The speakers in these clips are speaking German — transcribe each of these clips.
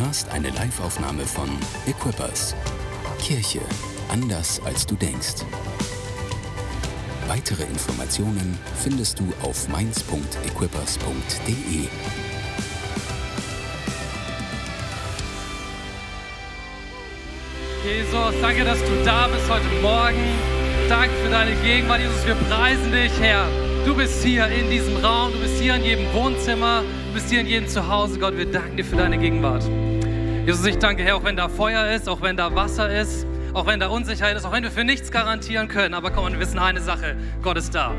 hörst eine Liveaufnahme von Equippers. Kirche anders als du denkst. Weitere Informationen findest du auf mainz.equippers.de. Jesus, danke, dass du da bist heute Morgen. Danke für deine Gegenwart, Jesus. Wir preisen dich, Herr. Du bist hier in diesem Raum, du bist hier in jedem Wohnzimmer, bist hier in jedem Zuhause. Gott, wir danken dir für deine Gegenwart. Jesus, ich danke, Herr, auch wenn da Feuer ist, auch wenn da Wasser ist, auch wenn da Unsicherheit ist, auch wenn wir für nichts garantieren können. Aber komm, wir wissen eine Sache: Gott ist da.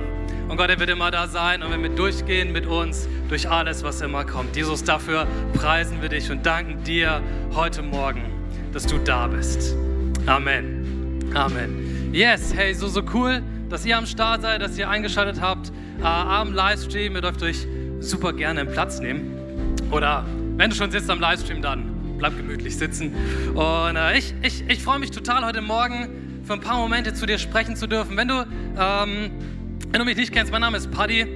Und Gott, er wird immer da sein und wenn wir durchgehen mit uns durch alles, was immer kommt. Jesus, dafür preisen wir dich und danken dir heute Morgen, dass du da bist. Amen. Amen. Yes, hey, so, so cool, dass ihr am Start seid, dass ihr eingeschaltet habt äh, am Livestream. Ihr dürft euch super gerne einen Platz nehmen. Oder wenn du schon sitzt am Livestream, dann bleib gemütlich sitzen. Und äh, ich, ich, ich freue mich total, heute Morgen für ein paar Momente zu dir sprechen zu dürfen. Wenn du, ähm, wenn du mich nicht kennst, mein Name ist Paddy.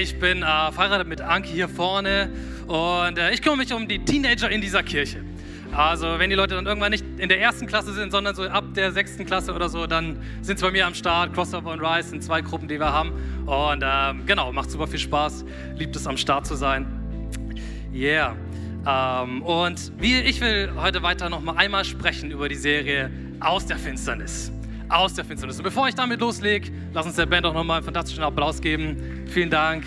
Ich bin äh, verheiratet mit Anke hier vorne und äh, ich kümmere mich um die Teenager in dieser Kirche. Also wenn die Leute dann irgendwann nicht in der ersten Klasse sind, sondern so ab der sechsten Klasse oder so, dann sind sie bei mir am Start. Crossover und Rise sind zwei Gruppen, die wir haben. Und ähm, genau, macht super viel Spaß. Liebt es am Start zu sein. Yeah. Ähm, und wie, ich will heute weiter noch mal einmal sprechen über die Serie Aus der Finsternis. Aus der Finsternis. Und bevor ich damit loslege, lass uns der Band auch noch mal einen fantastischen Applaus geben. Vielen Dank.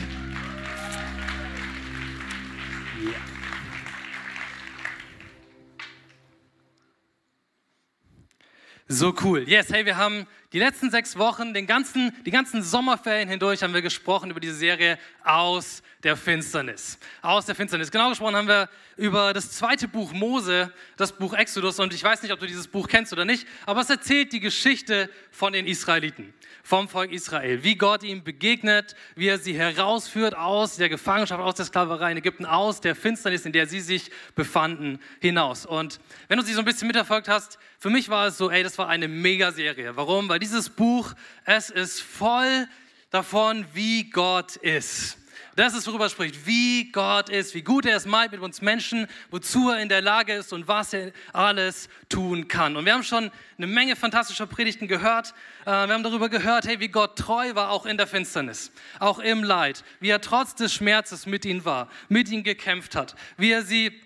So cool. Yes, hey, wir haben die letzten sechs Wochen, den ganzen, die ganzen Sommerferien hindurch haben wir gesprochen über diese Serie aus der Finsternis. Aus der Finsternis. Genau gesprochen haben wir über das zweite Buch Mose, das Buch Exodus. Und ich weiß nicht, ob du dieses Buch kennst oder nicht, aber es erzählt die Geschichte von den Israeliten, vom Volk Israel. Wie Gott ihnen begegnet, wie er sie herausführt aus der Gefangenschaft, aus der Sklaverei in Ägypten, aus der Finsternis, in der sie sich befanden, hinaus. Und wenn du sie so ein bisschen miterfolgt hast, für mich war es so, ey, das war eine Mega-Serie. Warum? Weil dieses Buch, es ist voll davon, wie Gott ist. Das ist, worüber er spricht, wie Gott ist, wie gut er es meint mit uns Menschen, wozu er in der Lage ist und was er alles tun kann. Und wir haben schon eine Menge fantastischer Predigten gehört. Äh, wir haben darüber gehört, hey, wie Gott treu war, auch in der Finsternis, auch im Leid, wie er trotz des Schmerzes mit ihnen war, mit ihnen gekämpft hat, wie er sie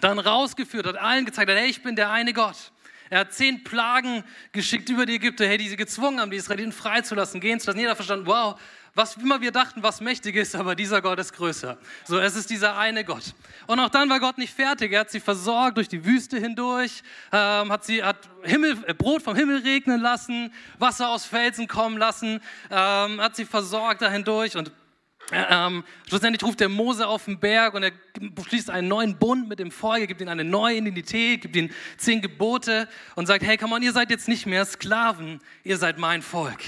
dann rausgeführt hat, allen gezeigt hat, hey, ich bin der eine Gott. Er hat zehn Plagen geschickt über die Ägypter, hey, die sie gezwungen haben, die Israeliten freizulassen, gehen zu lassen. Jeder verstanden, wow, was immer wir dachten, was mächtig ist, aber dieser Gott ist größer. So, es ist dieser eine Gott. Und auch dann war Gott nicht fertig. Er hat sie versorgt durch die Wüste hindurch, ähm, hat sie hat Himmel, äh, Brot vom Himmel regnen lassen, Wasser aus Felsen kommen lassen, ähm, hat sie versorgt da hindurch und ähm, schlussendlich ruft der Mose auf den Berg und er schließt einen neuen Bund mit dem Volk, er gibt ihnen eine neue Identität, gibt ihnen zehn Gebote und sagt, hey, come on, ihr seid jetzt nicht mehr Sklaven, ihr seid mein Volk.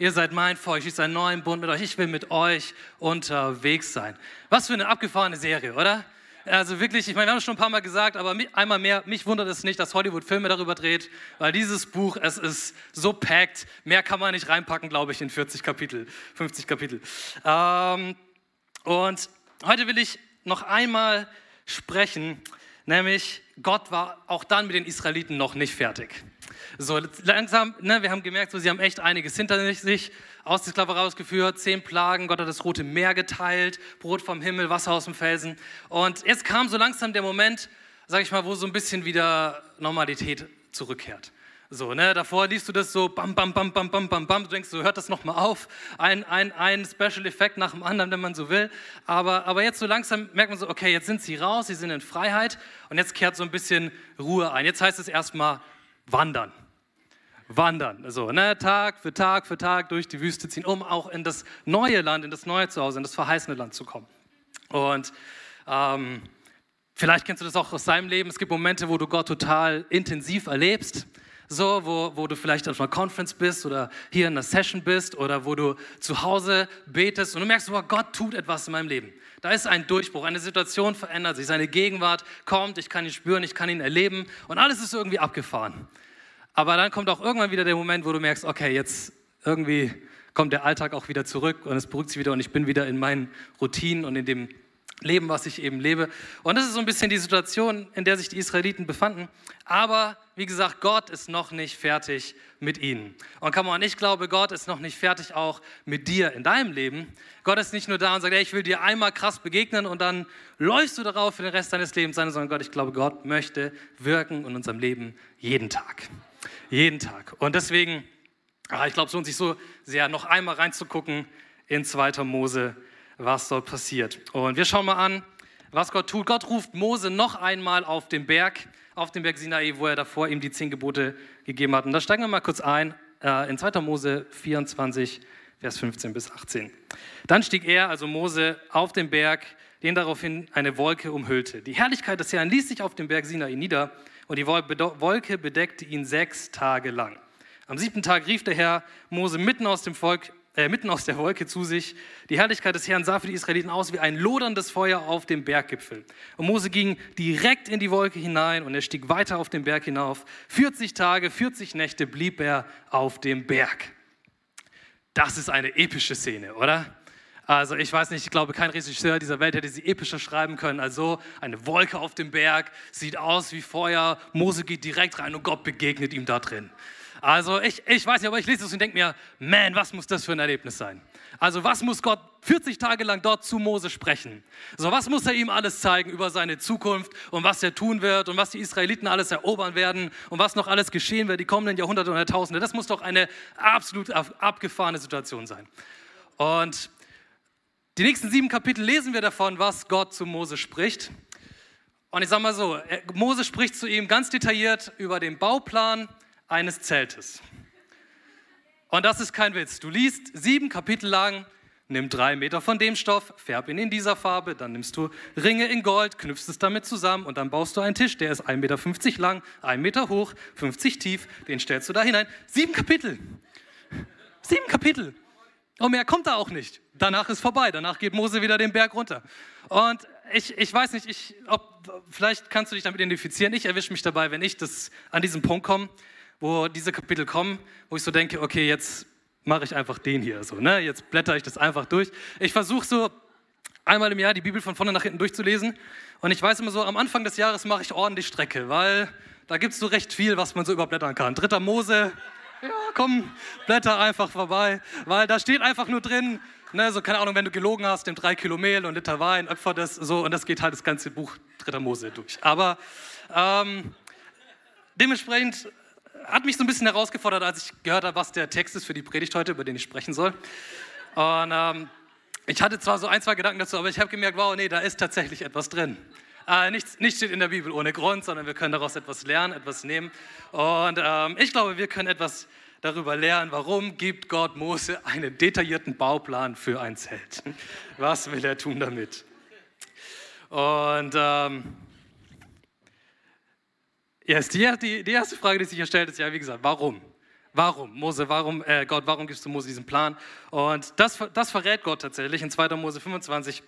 Ihr seid mein Volk, ich schließe einen neuen Bund mit euch, ich will mit euch unterwegs sein. Was für eine abgefahrene Serie, oder? Also wirklich, ich meine, wir haben es schon ein paar Mal gesagt, aber einmal mehr, mich wundert es nicht, dass Hollywood Filme darüber dreht, weil dieses Buch, es ist so packed, mehr kann man nicht reinpacken, glaube ich, in 40 Kapitel, 50 Kapitel. Ähm, und heute will ich noch einmal sprechen, nämlich Gott war auch dann mit den Israeliten noch nicht fertig. So langsam, ne, wir haben gemerkt, so, sie haben echt einiges hinter sich aus der Sklaverei ausgeführt, zehn Plagen, Gott hat das Rote Meer geteilt, Brot vom Himmel, Wasser aus dem Felsen. Und jetzt kam so langsam der Moment, sag ich mal, wo so ein bisschen wieder Normalität zurückkehrt. So, ne, davor liest du das so, bam, bam, bam, bam, bam, bam, bam, du denkst, so hört das nochmal auf, ein, ein, ein Special Effekt nach dem anderen, wenn man so will. Aber, aber jetzt so langsam merkt man so, okay, jetzt sind sie raus, sie sind in Freiheit und jetzt kehrt so ein bisschen Ruhe ein. Jetzt heißt es erstmal wandern wandern. Also ne, Tag für Tag für Tag durch die Wüste ziehen, um auch in das neue Land, in das neue Zuhause, in das verheißene Land zu kommen. Und ähm, vielleicht kennst du das auch aus deinem Leben. Es gibt Momente, wo du Gott total intensiv erlebst. So, wo, wo du vielleicht auf einer Conference bist oder hier in einer Session bist oder wo du zu Hause betest und du merkst, oh, Gott tut etwas in meinem Leben. Da ist ein Durchbruch, eine Situation verändert sich, seine Gegenwart kommt, ich kann ihn spüren, ich kann ihn erleben und alles ist irgendwie abgefahren. Aber dann kommt auch irgendwann wieder der Moment, wo du merkst, okay, jetzt irgendwie kommt der Alltag auch wieder zurück und es beruhigt sich wieder und ich bin wieder in meinen Routinen und in dem leben, was ich eben lebe. Und das ist so ein bisschen die Situation, in der sich die Israeliten befanden. Aber wie gesagt, Gott ist noch nicht fertig mit ihnen. Und kann man, ich glaube, Gott ist noch nicht fertig auch mit dir in deinem Leben. Gott ist nicht nur da und sagt, hey, ich will dir einmal krass begegnen und dann läufst du darauf für den Rest deines Lebens sein, sondern Gott, ich glaube, Gott möchte wirken in unserem Leben jeden Tag. Jeden Tag. Und deswegen, ah, ich glaube, es lohnt sich so sehr, noch einmal reinzugucken in 2. Mose was dort passiert. Und wir schauen mal an, was Gott tut. Gott ruft Mose noch einmal auf den Berg, auf den Berg Sinai, wo er davor ihm die zehn Gebote gegeben hat. Und da steigen wir mal kurz ein, äh, in 2. Mose 24, Vers 15 bis 18. Dann stieg er, also Mose, auf den Berg, den daraufhin eine Wolke umhüllte. Die Herrlichkeit des Herrn ließ sich auf dem Berg Sinai nieder und die Wolke bedeckte ihn sechs Tage lang. Am siebten Tag rief der Herr Mose mitten aus dem Volk äh, mitten aus der Wolke zu sich. Die Herrlichkeit des Herrn sah für die Israeliten aus wie ein loderndes Feuer auf dem Berggipfel. Und Mose ging direkt in die Wolke hinein und er stieg weiter auf den Berg hinauf. 40 Tage, 40 Nächte blieb er auf dem Berg. Das ist eine epische Szene, oder? Also ich weiß nicht, ich glaube, kein Regisseur dieser Welt hätte sie epischer schreiben können. Also eine Wolke auf dem Berg, sieht aus wie Feuer, Mose geht direkt rein und Gott begegnet ihm da drin. Also ich, ich weiß nicht, aber ich lese es und denke mir, man, was muss das für ein Erlebnis sein? Also was muss Gott 40 Tage lang dort zu Mose sprechen? So was muss er ihm alles zeigen über seine Zukunft und was er tun wird und was die Israeliten alles erobern werden und was noch alles geschehen wird die kommenden Jahrhunderte und Jahrtausende. Das muss doch eine absolut abgefahrene Situation sein. Und die nächsten sieben Kapitel lesen wir davon, was Gott zu Mose spricht. Und ich sage mal so, Mose spricht zu ihm ganz detailliert über den Bauplan, eines Zeltes. Und das ist kein Witz. Du liest sieben Kapitel lang, nimm drei Meter von dem Stoff, färb ihn in dieser Farbe, dann nimmst du Ringe in Gold, knüpfst es damit zusammen und dann baust du einen Tisch, der ist 1,50 Meter lang, 1 Meter hoch, 50 tief, den stellst du da hinein. Sieben Kapitel. Sieben Kapitel. Und mehr kommt da auch nicht. Danach ist vorbei. Danach geht Mose wieder den Berg runter. Und ich, ich weiß nicht, ich, ob, vielleicht kannst du dich damit identifizieren. Ich erwische mich dabei, wenn ich das, an diesen Punkt komme wo diese Kapitel kommen, wo ich so denke, okay, jetzt mache ich einfach den hier so, ne? Jetzt blätter ich das einfach durch. Ich versuche so einmal im Jahr die Bibel von vorne nach hinten durchzulesen und ich weiß immer so, am Anfang des Jahres mache ich ordentlich Strecke, weil da gibt es so recht viel, was man so überblättern kann. Dritter Mose, ja, komm, blätter einfach vorbei, weil da steht einfach nur drin, ne, so keine Ahnung, wenn du gelogen hast, nimm drei Kilo Mehl und Liter Wein, opfer das, so und das geht halt das ganze Buch Dritter Mose durch. Aber ähm, dementsprechend hat mich so ein bisschen herausgefordert, als ich gehört habe, was der Text ist für die Predigt heute, über den ich sprechen soll. Und ähm, ich hatte zwar so ein, zwei Gedanken dazu, aber ich habe gemerkt, wow, nee, da ist tatsächlich etwas drin. Äh, nichts, nichts steht in der Bibel ohne Grund, sondern wir können daraus etwas lernen, etwas nehmen. Und ähm, ich glaube, wir können etwas darüber lernen, warum gibt Gott Mose einen detaillierten Bauplan für ein Zelt. Was will er tun damit? Und ähm, Yes, die, die, die erste Frage, die sich hier stellt, ist ja, wie gesagt, warum? Warum, Mose, warum, äh, Gott, warum gibst du Mose diesen Plan? Und das, das verrät Gott tatsächlich. In 2. Mose 25,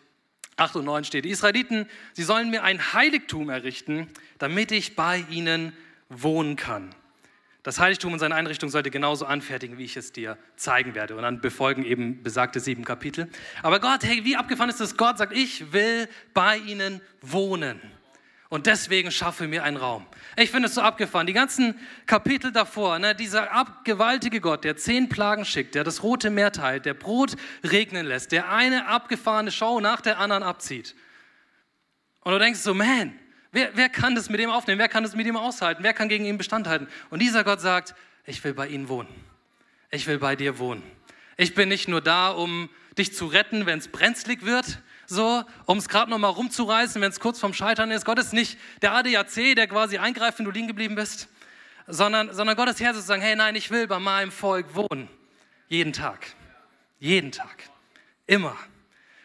8 und 9 steht, die Israeliten, sie sollen mir ein Heiligtum errichten, damit ich bei ihnen wohnen kann. Das Heiligtum und seine Einrichtung sollte genauso anfertigen, wie ich es dir zeigen werde. Und dann befolgen eben besagte sieben Kapitel. Aber Gott, hey, wie abgefahren ist das? Gott sagt, ich will bei ihnen wohnen. Und deswegen schaffe mir einen Raum. Ich finde es so abgefahren. Die ganzen Kapitel davor, ne, dieser gewaltige Gott, der zehn Plagen schickt, der das Rote Meer teilt, der Brot regnen lässt, der eine abgefahrene Show nach der anderen abzieht. Und du denkst so, man, wer, wer kann das mit dem aufnehmen? Wer kann das mit ihm aushalten? Wer kann gegen ihn Bestand halten? Und dieser Gott sagt, ich will bei ihnen wohnen. Ich will bei dir wohnen. Ich bin nicht nur da, um dich zu retten, wenn es brenzlig wird, so, um es gerade noch mal rumzureißen, wenn es kurz vorm Scheitern ist. Gott ist nicht der ADAC, der quasi eingreift, wenn du liegen geblieben bist, sondern, sondern Gott ist Herr zu sagen, hey, nein, ich will bei meinem Volk wohnen. Jeden Tag. Jeden Tag. Immer.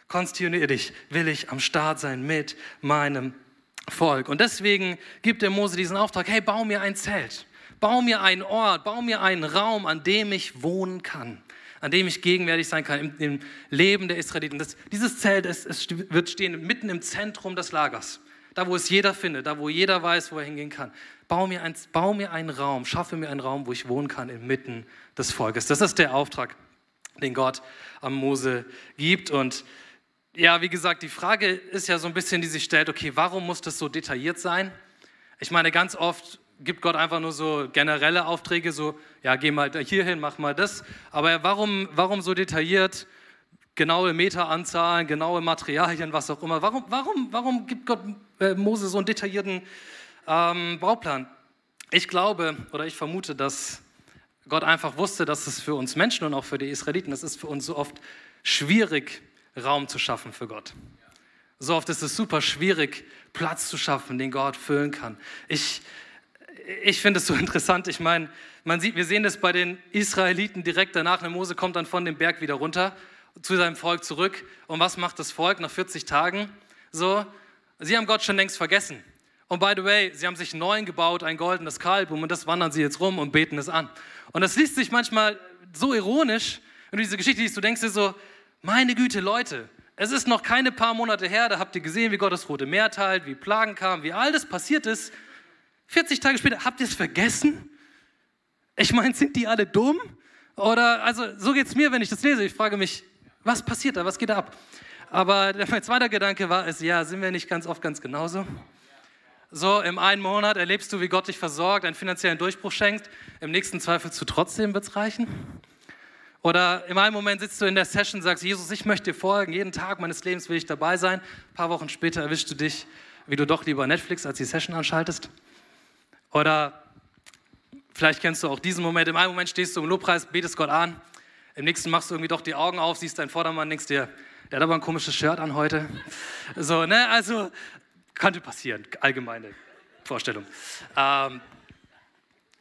Kontinuierlich will ich am Start sein mit meinem Volk. Und deswegen gibt der Mose diesen Auftrag, hey, bau mir ein Zelt. Bau mir einen Ort, bau mir einen Raum, an dem ich wohnen kann an dem ich gegenwärtig sein kann im, im Leben der Israeliten. Das, dieses Zelt es, es wird stehen mitten im Zentrum des Lagers, da wo es jeder findet, da wo jeder weiß, wo er hingehen kann. Bau mir, ein, bau mir einen Raum, schaffe mir einen Raum, wo ich wohnen kann inmitten des Volkes. Das ist der Auftrag, den Gott am Mose gibt. Und ja, wie gesagt, die Frage ist ja so ein bisschen, die sich stellt, okay, warum muss das so detailliert sein? Ich meine, ganz oft gibt Gott einfach nur so generelle Aufträge, so, ja, geh mal hierhin, mach mal das. Aber warum, warum so detailliert? Genaue Meteranzahlen, genaue Materialien, was auch immer. Warum, warum, warum gibt Gott äh, Mose so einen detaillierten ähm, Bauplan? Ich glaube oder ich vermute, dass Gott einfach wusste, dass es für uns Menschen und auch für die Israeliten, das ist für uns so oft schwierig, Raum zu schaffen für Gott. So oft ist es super schwierig, Platz zu schaffen, den Gott füllen kann. Ich, ich finde es so interessant. Ich meine, man sieht, wir sehen das bei den Israeliten direkt danach. Der Mose kommt dann von dem Berg wieder runter zu seinem Volk zurück. Und was macht das Volk nach 40 Tagen? So, sie haben Gott schon längst vergessen. Und by the way, sie haben sich einen neuen gebaut, ein goldenes Kalb, und das wandern sie jetzt rum und beten es an. Und das liest sich manchmal so ironisch, wenn du diese Geschichte liest, du denkst dir so, meine Güte, Leute, es ist noch keine paar Monate her, da habt ihr gesehen, wie Gott das Rote Meer teilt, wie Plagen kamen, wie all das passiert ist. 40 Tage später, habt ihr es vergessen? Ich meine, sind die alle dumm? Oder, also, so geht es mir, wenn ich das lese. Ich frage mich, was passiert da? Was geht da ab? Aber mein zweiter Gedanke war es, ja, sind wir nicht ganz oft ganz genauso? So, im einen Monat erlebst du, wie Gott dich versorgt, einen finanziellen Durchbruch schenkt. Im nächsten zweifelst du trotzdem, wird es reichen? Oder im einen Moment sitzt du in der Session sagst, Jesus, ich möchte dir folgen, jeden Tag meines Lebens will ich dabei sein. Ein paar Wochen später erwischst du dich, wie du doch lieber Netflix als die Session anschaltest. Oder vielleicht kennst du auch diesen Moment. Im einen Moment stehst du im Lobpreis, betest Gott an. Im nächsten machst du irgendwie doch die Augen auf, siehst deinen Vordermann, denkst dir, der hat aber ein komisches Shirt an heute. So, ne? Also, könnte passieren, allgemeine Vorstellung. Ähm,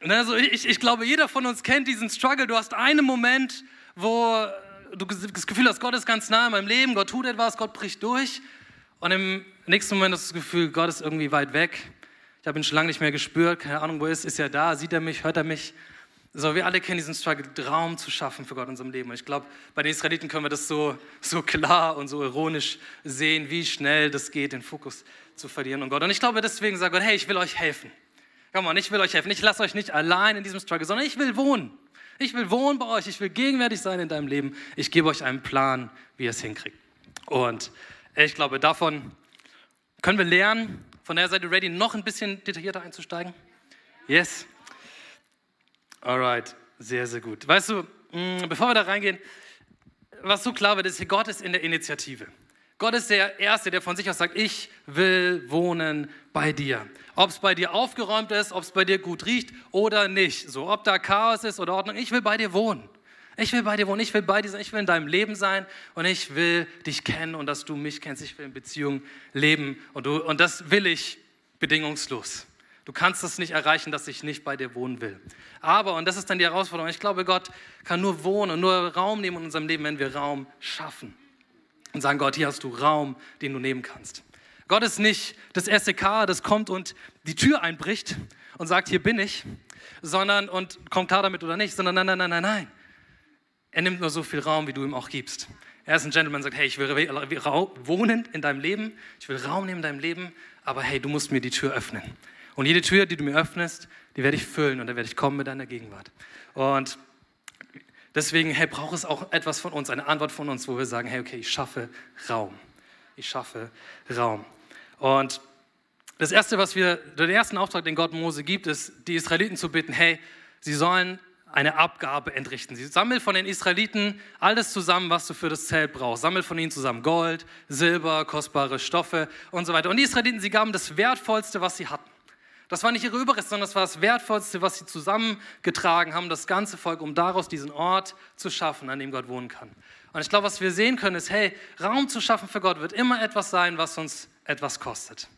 also ich, ich glaube, jeder von uns kennt diesen Struggle. Du hast einen Moment, wo du das Gefühl hast, Gott ist ganz nah in meinem Leben, Gott tut etwas, Gott bricht durch. Und im nächsten Moment hast du das Gefühl, Gott ist irgendwie weit weg. Ich habe ihn schon lange nicht mehr gespürt, keine Ahnung, wo er ist. Ist er da? Sieht er mich? Hört er mich? So, wir alle kennen diesen Struggle, Raum zu schaffen für Gott in unserem Leben. Und ich glaube, bei den Israeliten können wir das so, so klar und so ironisch sehen, wie schnell das geht, den Fokus zu verlieren und Gott. Und ich glaube, deswegen sagt Gott, hey, ich will euch helfen. Komm on, ich will euch helfen. Ich lasse euch nicht allein in diesem Struggle, sondern ich will wohnen. Ich will wohnen bei euch. Ich will gegenwärtig sein in deinem Leben. Ich gebe euch einen Plan, wie ihr es hinkriegt. Und ich glaube, davon können wir lernen, von der Seite ready, noch ein bisschen detaillierter einzusteigen? Yes? Alright, sehr, sehr gut. Weißt du, mm, bevor wir da reingehen, was so klar wird, ist, Gott ist in der Initiative. Gott ist der Erste, der von sich aus sagt, ich will wohnen bei dir. Ob es bei dir aufgeräumt ist, ob es bei dir gut riecht oder nicht. So, ob da Chaos ist oder Ordnung, ich will bei dir wohnen. Ich will bei dir wohnen, ich will bei dir sein, ich will in deinem Leben sein und ich will dich kennen und dass du mich kennst. Ich will in Beziehung leben und, du, und das will ich bedingungslos. Du kannst es nicht erreichen, dass ich nicht bei dir wohnen will. Aber, und das ist dann die Herausforderung, ich glaube, Gott kann nur wohnen und nur Raum nehmen in unserem Leben, wenn wir Raum schaffen. Und sagen, Gott, hier hast du Raum, den du nehmen kannst. Gott ist nicht das SEK, das kommt und die Tür einbricht und sagt, hier bin ich, sondern, und kommt klar damit oder nicht, sondern nein, nein, nein, nein, nein. Er nimmt nur so viel Raum, wie du ihm auch gibst. Er ist ein Gentleman, sagt, hey, ich will wohnen in deinem Leben, ich will Raum nehmen in deinem Leben, aber hey, du musst mir die Tür öffnen. Und jede Tür, die du mir öffnest, die werde ich füllen und dann werde ich kommen mit deiner Gegenwart. Und deswegen, hey, braucht es auch etwas von uns, eine Antwort von uns, wo wir sagen, hey, okay, ich schaffe Raum. Ich schaffe Raum. Und das Erste, was wir, der erste Auftrag, den Gott Mose gibt, ist, die Israeliten zu bitten, hey, sie sollen eine Abgabe entrichten. Sie sammelt von den Israeliten alles zusammen, was du für das Zelt brauchst. Sammelt von ihnen zusammen Gold, Silber, kostbare Stoffe und so weiter. Und die Israeliten, sie gaben das Wertvollste, was sie hatten. Das war nicht ihre Überreste, sondern das war das Wertvollste, was sie zusammengetragen haben, das ganze Volk, um daraus diesen Ort zu schaffen, an dem Gott wohnen kann. Und ich glaube, was wir sehen können, ist, hey, Raum zu schaffen für Gott wird immer etwas sein, was uns etwas kostet.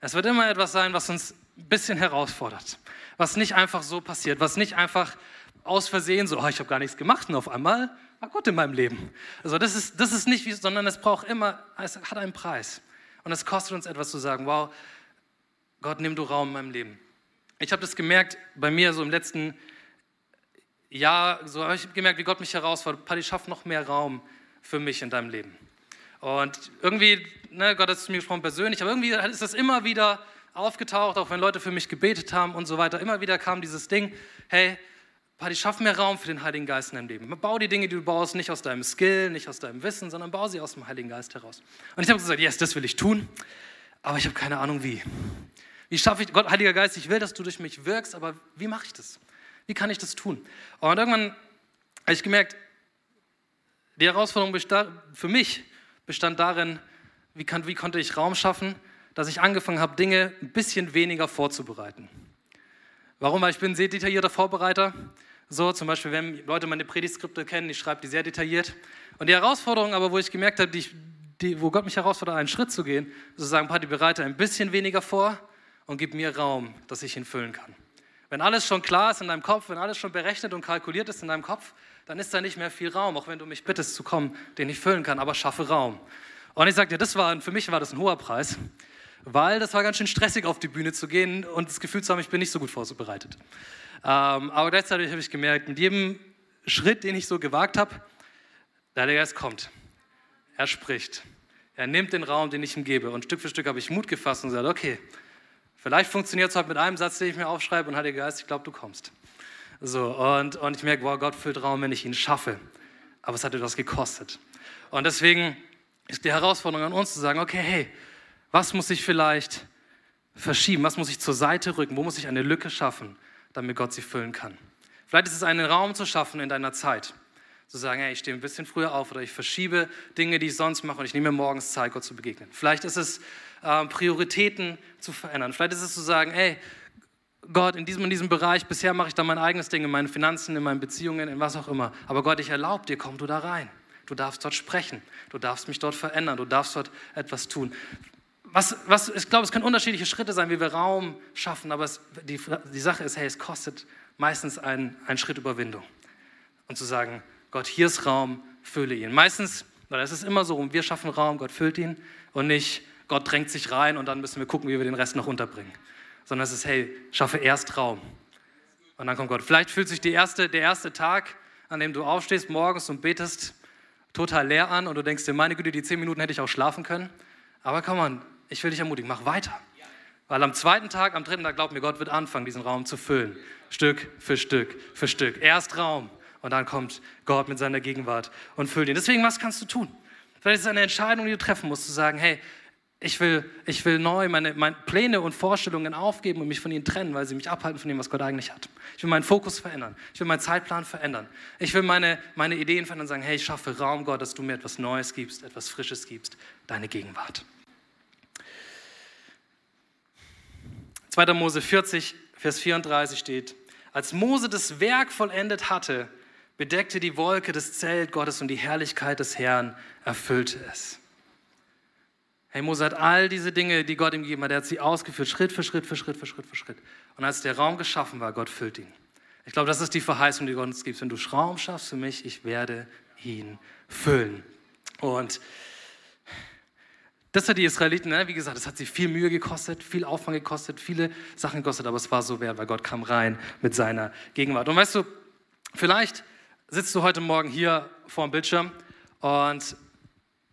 Es wird immer etwas sein, was uns ein bisschen herausfordert, was nicht einfach so passiert, was nicht einfach aus Versehen so, oh, ich habe gar nichts gemacht und auf einmal war Gott in meinem Leben. Also das ist, das ist nicht, wie, sondern es braucht immer, es hat einen Preis. Und es kostet uns etwas zu sagen, wow, Gott, nimm du Raum in meinem Leben. Ich habe das gemerkt bei mir so im letzten Jahr, so habe ich gemerkt, wie Gott mich herausfordert, Paddy, schaff noch mehr Raum für mich in deinem Leben. Und irgendwie, ne, Gott hat zu mir gesprochen persönlich, aber irgendwie ist das immer wieder aufgetaucht, auch wenn Leute für mich gebetet haben und so weiter. Immer wieder kam dieses Ding, hey, Party, schaff mehr Raum für den Heiligen Geist in deinem Leben. Bau die Dinge, die du baust, nicht aus deinem Skill, nicht aus deinem Wissen, sondern bau sie aus dem Heiligen Geist heraus. Und ich habe gesagt, yes, das will ich tun, aber ich habe keine Ahnung wie. Wie schaffe ich, Gott, Heiliger Geist, ich will, dass du durch mich wirkst, aber wie mache ich das? Wie kann ich das tun? Und irgendwann habe ich gemerkt, die Herausforderung für mich bestand darin, wie, kann, wie konnte ich Raum schaffen, dass ich angefangen habe, Dinge ein bisschen weniger vorzubereiten. Warum? Weil ich bin ein sehr detaillierter Vorbereiter. So, zum Beispiel, wenn Leute meine Predigtskripte kennen, ich schreibe die sehr detailliert. Und die Herausforderung aber, wo ich gemerkt habe, die, die, wo Gott mich herausfordert, einen Schritt zu gehen, ist zu sagen, Patti, bereite ein bisschen weniger vor und gib mir Raum, dass ich ihn füllen kann. Wenn alles schon klar ist in deinem Kopf, wenn alles schon berechnet und kalkuliert ist in deinem Kopf, dann ist da nicht mehr viel Raum, auch wenn du mich bittest zu kommen, den ich füllen kann, aber schaffe Raum. Und ich sage dir, das war, für mich war das ein hoher Preis, weil das war ganz schön stressig, auf die Bühne zu gehen und das Gefühl zu haben, ich bin nicht so gut vorbereitet. Ähm, aber gleichzeitig habe ich gemerkt, mit jedem Schritt, den ich so gewagt habe, der Heilige Geist kommt. Er spricht. Er nimmt den Raum, den ich ihm gebe. Und Stück für Stück habe ich Mut gefasst und gesagt, okay, vielleicht funktioniert es heute mit einem Satz, den ich mir aufschreibe und Heiliger Geist, ich glaube, du kommst. So, und, und ich merke, wow, Gott füllt Raum, wenn ich ihn schaffe. Aber es hat etwas gekostet. Und deswegen ist die Herausforderung an uns zu sagen, okay, hey, was muss ich vielleicht verschieben? Was muss ich zur Seite rücken? Wo muss ich eine Lücke schaffen, damit Gott sie füllen kann? Vielleicht ist es einen Raum zu schaffen in deiner Zeit. Zu sagen, hey, ich stehe ein bisschen früher auf oder ich verschiebe Dinge, die ich sonst mache und ich nehme mir morgens Zeit, Gott zu begegnen. Vielleicht ist es äh, Prioritäten zu verändern. Vielleicht ist es zu sagen, hey, Gott, in diesem, in diesem Bereich, bisher mache ich da mein eigenes Ding, in meinen Finanzen, in meinen Beziehungen, in was auch immer. Aber Gott, ich erlaube dir, komm du da rein. Du darfst dort sprechen. Du darfst mich dort verändern. Du darfst dort etwas tun was, was, ich glaube, es können unterschiedliche Schritte sein, wie wir Raum schaffen, aber es, die, die Sache ist, hey, es kostet meistens einen, einen Schritt Überwindung. Und zu sagen, Gott, hier ist Raum, fülle ihn. Meistens, oder es ist immer so, wir schaffen Raum, Gott füllt ihn und nicht, Gott drängt sich rein und dann müssen wir gucken, wie wir den Rest noch unterbringen. Sondern es ist, hey, schaffe erst Raum. Und dann kommt Gott. Vielleicht fühlt sich erste, der erste Tag, an dem du aufstehst morgens und betest, total leer an und du denkst dir, meine Güte, die zehn Minuten hätte ich auch schlafen können. Aber komm mal, ich will dich ermutigen, mach weiter. Weil am zweiten Tag, am dritten Tag, glaub mir, Gott wird anfangen, diesen Raum zu füllen. Stück für Stück für Stück. Erst Raum und dann kommt Gott mit seiner Gegenwart und füllt ihn. Deswegen, was kannst du tun? Vielleicht ist es eine Entscheidung, die du treffen musst, zu sagen, hey, ich will, ich will neu meine, meine Pläne und Vorstellungen aufgeben und mich von ihnen trennen, weil sie mich abhalten von dem, was Gott eigentlich hat. Ich will meinen Fokus verändern. Ich will meinen Zeitplan verändern. Ich will meine, meine Ideen verändern und sagen, hey, ich schaffe Raum, Gott, dass du mir etwas Neues gibst, etwas Frisches gibst, deine Gegenwart. 2. Mose 40, Vers 34 steht, als Mose das Werk vollendet hatte, bedeckte die Wolke das Zelt Gottes und die Herrlichkeit des Herrn erfüllte es. Hey, Mose hat all diese Dinge, die Gott ihm gegeben hat, er hat sie ausgeführt, Schritt für Schritt für Schritt für Schritt für Schritt. Und als der Raum geschaffen war, Gott füllt ihn. Ich glaube, das ist die Verheißung, die Gott uns gibt. Wenn du Raum schaffst für mich, ich werde ihn füllen. Und das hat die Israeliten, ne? wie gesagt, das hat sie viel Mühe gekostet, viel Aufwand gekostet, viele Sachen gekostet, aber es war so wert, weil Gott kam rein mit seiner Gegenwart. Und weißt du, vielleicht sitzt du heute Morgen hier vor dem Bildschirm und,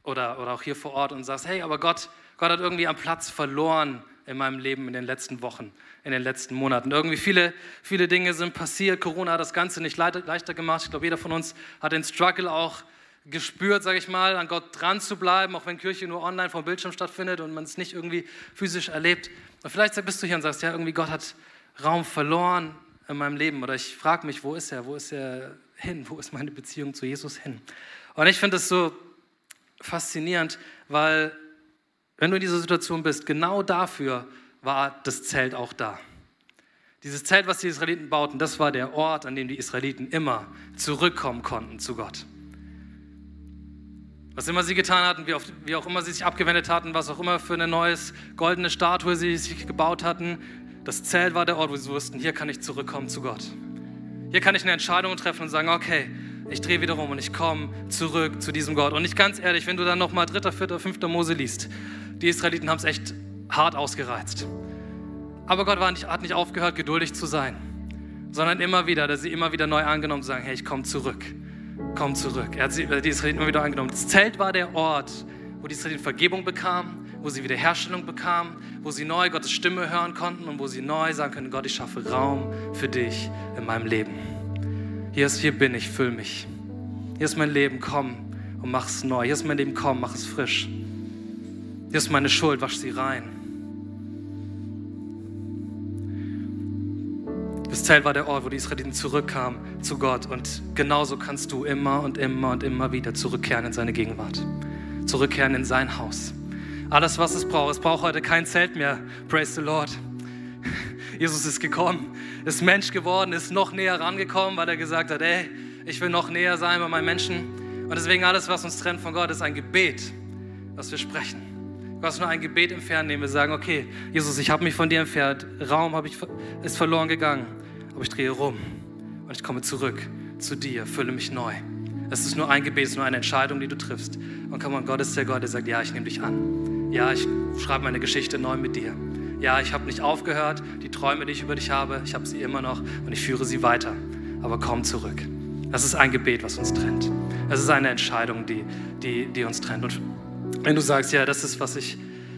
oder, oder auch hier vor Ort und sagst, hey, aber Gott, Gott hat irgendwie am Platz verloren in meinem Leben in den letzten Wochen, in den letzten Monaten. Irgendwie viele, viele Dinge sind passiert. Corona hat das Ganze nicht leichter gemacht. Ich glaube, jeder von uns hat den Struggle auch gespürt, sage ich mal, an Gott dran zu bleiben, auch wenn Kirche nur online vom Bildschirm stattfindet und man es nicht irgendwie physisch erlebt. Und vielleicht bist du hier und sagst, ja, irgendwie Gott hat Raum verloren in meinem Leben oder ich frage mich, wo ist er, wo ist er hin, wo ist meine Beziehung zu Jesus hin? Und ich finde es so faszinierend, weil wenn du in dieser Situation bist, genau dafür war das Zelt auch da. Dieses Zelt, was die Israeliten bauten, das war der Ort, an dem die Israeliten immer zurückkommen konnten zu Gott. Was immer sie getan hatten, wie, oft, wie auch immer sie sich abgewendet hatten, was auch immer für eine neue goldene Statue sie sich gebaut hatten, das Zelt war der Ort, wo sie wussten, hier kann ich zurückkommen zu Gott. Hier kann ich eine Entscheidung treffen und sagen, okay, ich drehe wieder um und ich komme zurück zu diesem Gott. Und nicht ganz ehrlich, wenn du dann nochmal dritter, vierter, fünfter Mose liest, die Israeliten haben es echt hart ausgereizt. Aber Gott nicht, hat nicht aufgehört, geduldig zu sein, sondern immer wieder, dass sie immer wieder neu angenommen sagen, hey, ich komme zurück komm zurück. Er hat die Israeliten immer wieder angenommen. Das Zelt war der Ort, wo die Israeliten Vergebung bekamen, wo sie Wiederherstellung bekamen, wo sie neu Gottes Stimme hören konnten und wo sie neu sagen können, Gott, ich schaffe Raum für dich in meinem Leben. Hier ist, hier bin ich, füll mich. Hier ist mein Leben, komm und mach es neu. Hier ist mein Leben, komm, mach es frisch. Hier ist meine Schuld, wasch sie rein. Das Zelt war der Ort, wo die Israeliten zurückkamen zu Gott. Und genauso kannst du immer und immer und immer wieder zurückkehren in seine Gegenwart. Zurückkehren in sein Haus. Alles, was es braucht. Es braucht heute kein Zelt mehr. Praise the Lord. Jesus ist gekommen, ist Mensch geworden, ist noch näher rangekommen, weil er gesagt hat, ey, ich will noch näher sein bei meinen Menschen. Und deswegen alles, was uns trennt von Gott, ist ein Gebet, was wir sprechen. Gott nur ein Gebet entfernt, indem wir sagen, okay, Jesus, ich habe mich von dir entfernt, Raum ich, ist verloren gegangen, aber ich drehe rum und ich komme zurück zu dir, fülle mich neu. Es ist nur ein Gebet, es ist nur eine Entscheidung, die du triffst. Und komm, Gott ist der Gott, der sagt, ja, ich nehme dich an. Ja, ich schreibe meine Geschichte neu mit dir. Ja, ich habe nicht aufgehört. Die Träume, die ich über dich habe, ich habe sie immer noch und ich führe sie weiter. Aber komm zurück. Das ist ein Gebet, was uns trennt. Es ist eine Entscheidung, die, die, die uns trennt. Und wenn du sagst, ja, das ist, was, ich,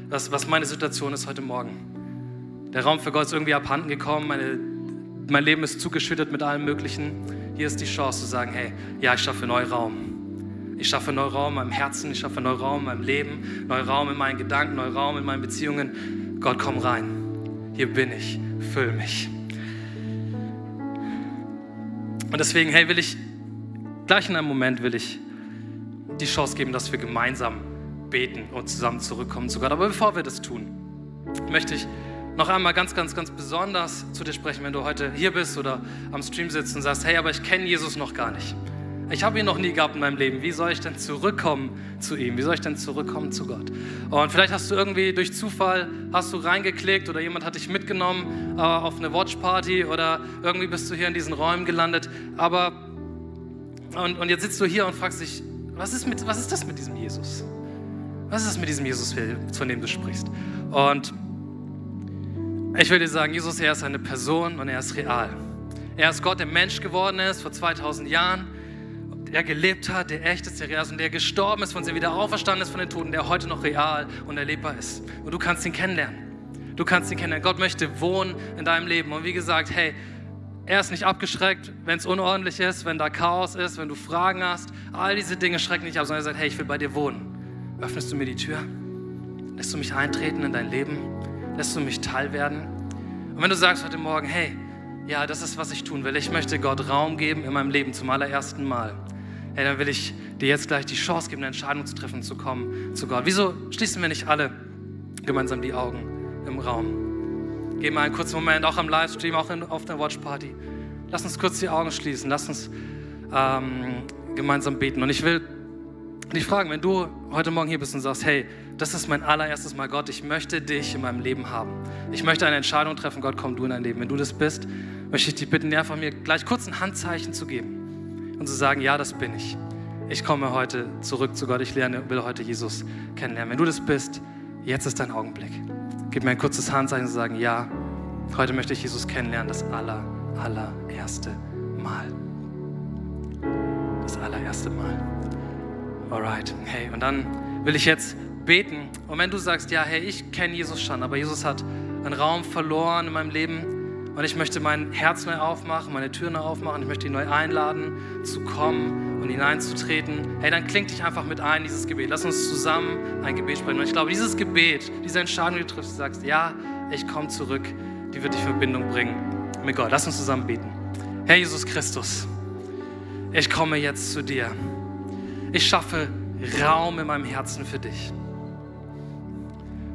was, was meine Situation ist heute Morgen. Der Raum für Gott ist irgendwie abhanden gekommen. Meine, mein Leben ist zugeschüttet mit allem Möglichen. Hier ist die Chance zu sagen, hey, ja, ich schaffe neuen Raum. Ich schaffe neuen Raum in meinem Herzen, ich schaffe neuen Raum in meinem Leben, neuen Raum in meinen Gedanken, neuen Raum in meinen Beziehungen. Gott, komm rein. Hier bin ich. Füll mich. Und deswegen, hey, will ich, gleich in einem Moment will ich die Chance geben, dass wir gemeinsam beten und zusammen zurückkommen zu Gott. Aber bevor wir das tun, möchte ich noch einmal ganz, ganz, ganz besonders zu dir sprechen, wenn du heute hier bist oder am Stream sitzt und sagst, hey, aber ich kenne Jesus noch gar nicht. Ich habe ihn noch nie gehabt in meinem Leben. Wie soll ich denn zurückkommen zu ihm? Wie soll ich denn zurückkommen zu Gott? Und vielleicht hast du irgendwie durch Zufall hast du reingeklickt oder jemand hat dich mitgenommen äh, auf eine Watchparty oder irgendwie bist du hier in diesen Räumen gelandet. Aber und, und jetzt sitzt du hier und fragst dich, was ist, mit, was ist das mit diesem Jesus? Was ist das mit diesem Jesus, von dem du sprichst? Und ich will dir sagen, Jesus, er ist eine Person und er ist real. Er ist Gott, der Mensch geworden ist vor 2000 Jahren der gelebt hat, der echt ist, der real ist und der gestorben ist, von sich wieder auferstanden ist von den Toten, der heute noch real und erlebbar ist. Und du kannst ihn kennenlernen. Du kannst ihn kennenlernen. Gott möchte wohnen in deinem Leben. Und wie gesagt, hey, er ist nicht abgeschreckt, wenn es unordentlich ist, wenn da Chaos ist, wenn du Fragen hast. All diese Dinge schrecken nicht ab, sondern er sagt, hey, ich will bei dir wohnen. Öffnest du mir die Tür? Lässt du mich eintreten in dein Leben? Lässt du mich teil werden? Und wenn du sagst heute Morgen, hey, ja, das ist, was ich tun will. Ich möchte Gott Raum geben in meinem Leben zum allerersten Mal hey, dann will ich dir jetzt gleich die Chance geben, eine Entscheidung zu treffen, zu kommen zu Gott. Wieso schließen wir nicht alle gemeinsam die Augen im Raum? Geben wir einen kurzen Moment, auch am Livestream, auch in, auf der Watchparty. Lass uns kurz die Augen schließen, lass uns ähm, gemeinsam beten. Und ich will dich fragen, wenn du heute Morgen hier bist und sagst, hey, das ist mein allererstes Mal Gott, ich möchte dich in meinem Leben haben. Ich möchte eine Entscheidung treffen, Gott, komm du in dein Leben. Wenn du das bist, möchte ich dich bitten, einfach mir gleich kurz ein Handzeichen zu geben und zu sagen, ja, das bin ich. Ich komme heute zurück zu Gott, ich lerne, will heute Jesus kennenlernen. Wenn du das bist, jetzt ist dein Augenblick. Gib mir ein kurzes Handzeichen und sagen, ja, heute möchte ich Jesus kennenlernen, das aller, allererste Mal. Das allererste Mal. Alright, hey, und dann will ich jetzt beten. Und wenn du sagst, ja, hey, ich kenne Jesus schon, aber Jesus hat einen Raum verloren in meinem Leben, und ich möchte mein Herz neu aufmachen, meine Tür neu aufmachen. Ich möchte ihn neu einladen, zu kommen und hineinzutreten. Hey, dann klingt dich einfach mit ein, dieses Gebet. Lass uns zusammen ein Gebet sprechen. Und ich glaube, dieses Gebet, diese Entscheidung, die du triffst, du sagst, ja, ich komme zurück, die wird dich in Verbindung bringen mit Gott. Lass uns zusammen beten. Herr Jesus Christus, ich komme jetzt zu dir. Ich schaffe Raum in meinem Herzen für dich.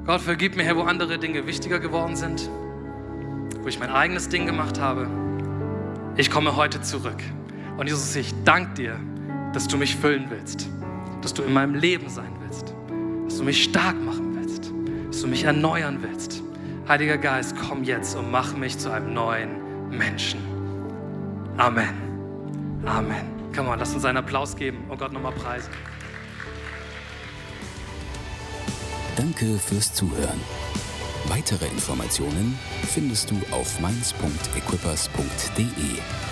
Gott, vergib mir, Herr, wo andere Dinge wichtiger geworden sind wo ich mein eigenes Ding gemacht habe. Ich komme heute zurück. Und Jesus, ich danke dir, dass du mich füllen willst, dass du in meinem Leben sein willst, dass du mich stark machen willst, dass du mich erneuern willst. Heiliger Geist, komm jetzt und mach mich zu einem neuen Menschen. Amen. Amen. Komm mal, lass uns einen Applaus geben und Gott nochmal preisen. Danke fürs Zuhören. Weitere Informationen findest du auf mainz.equippers.de.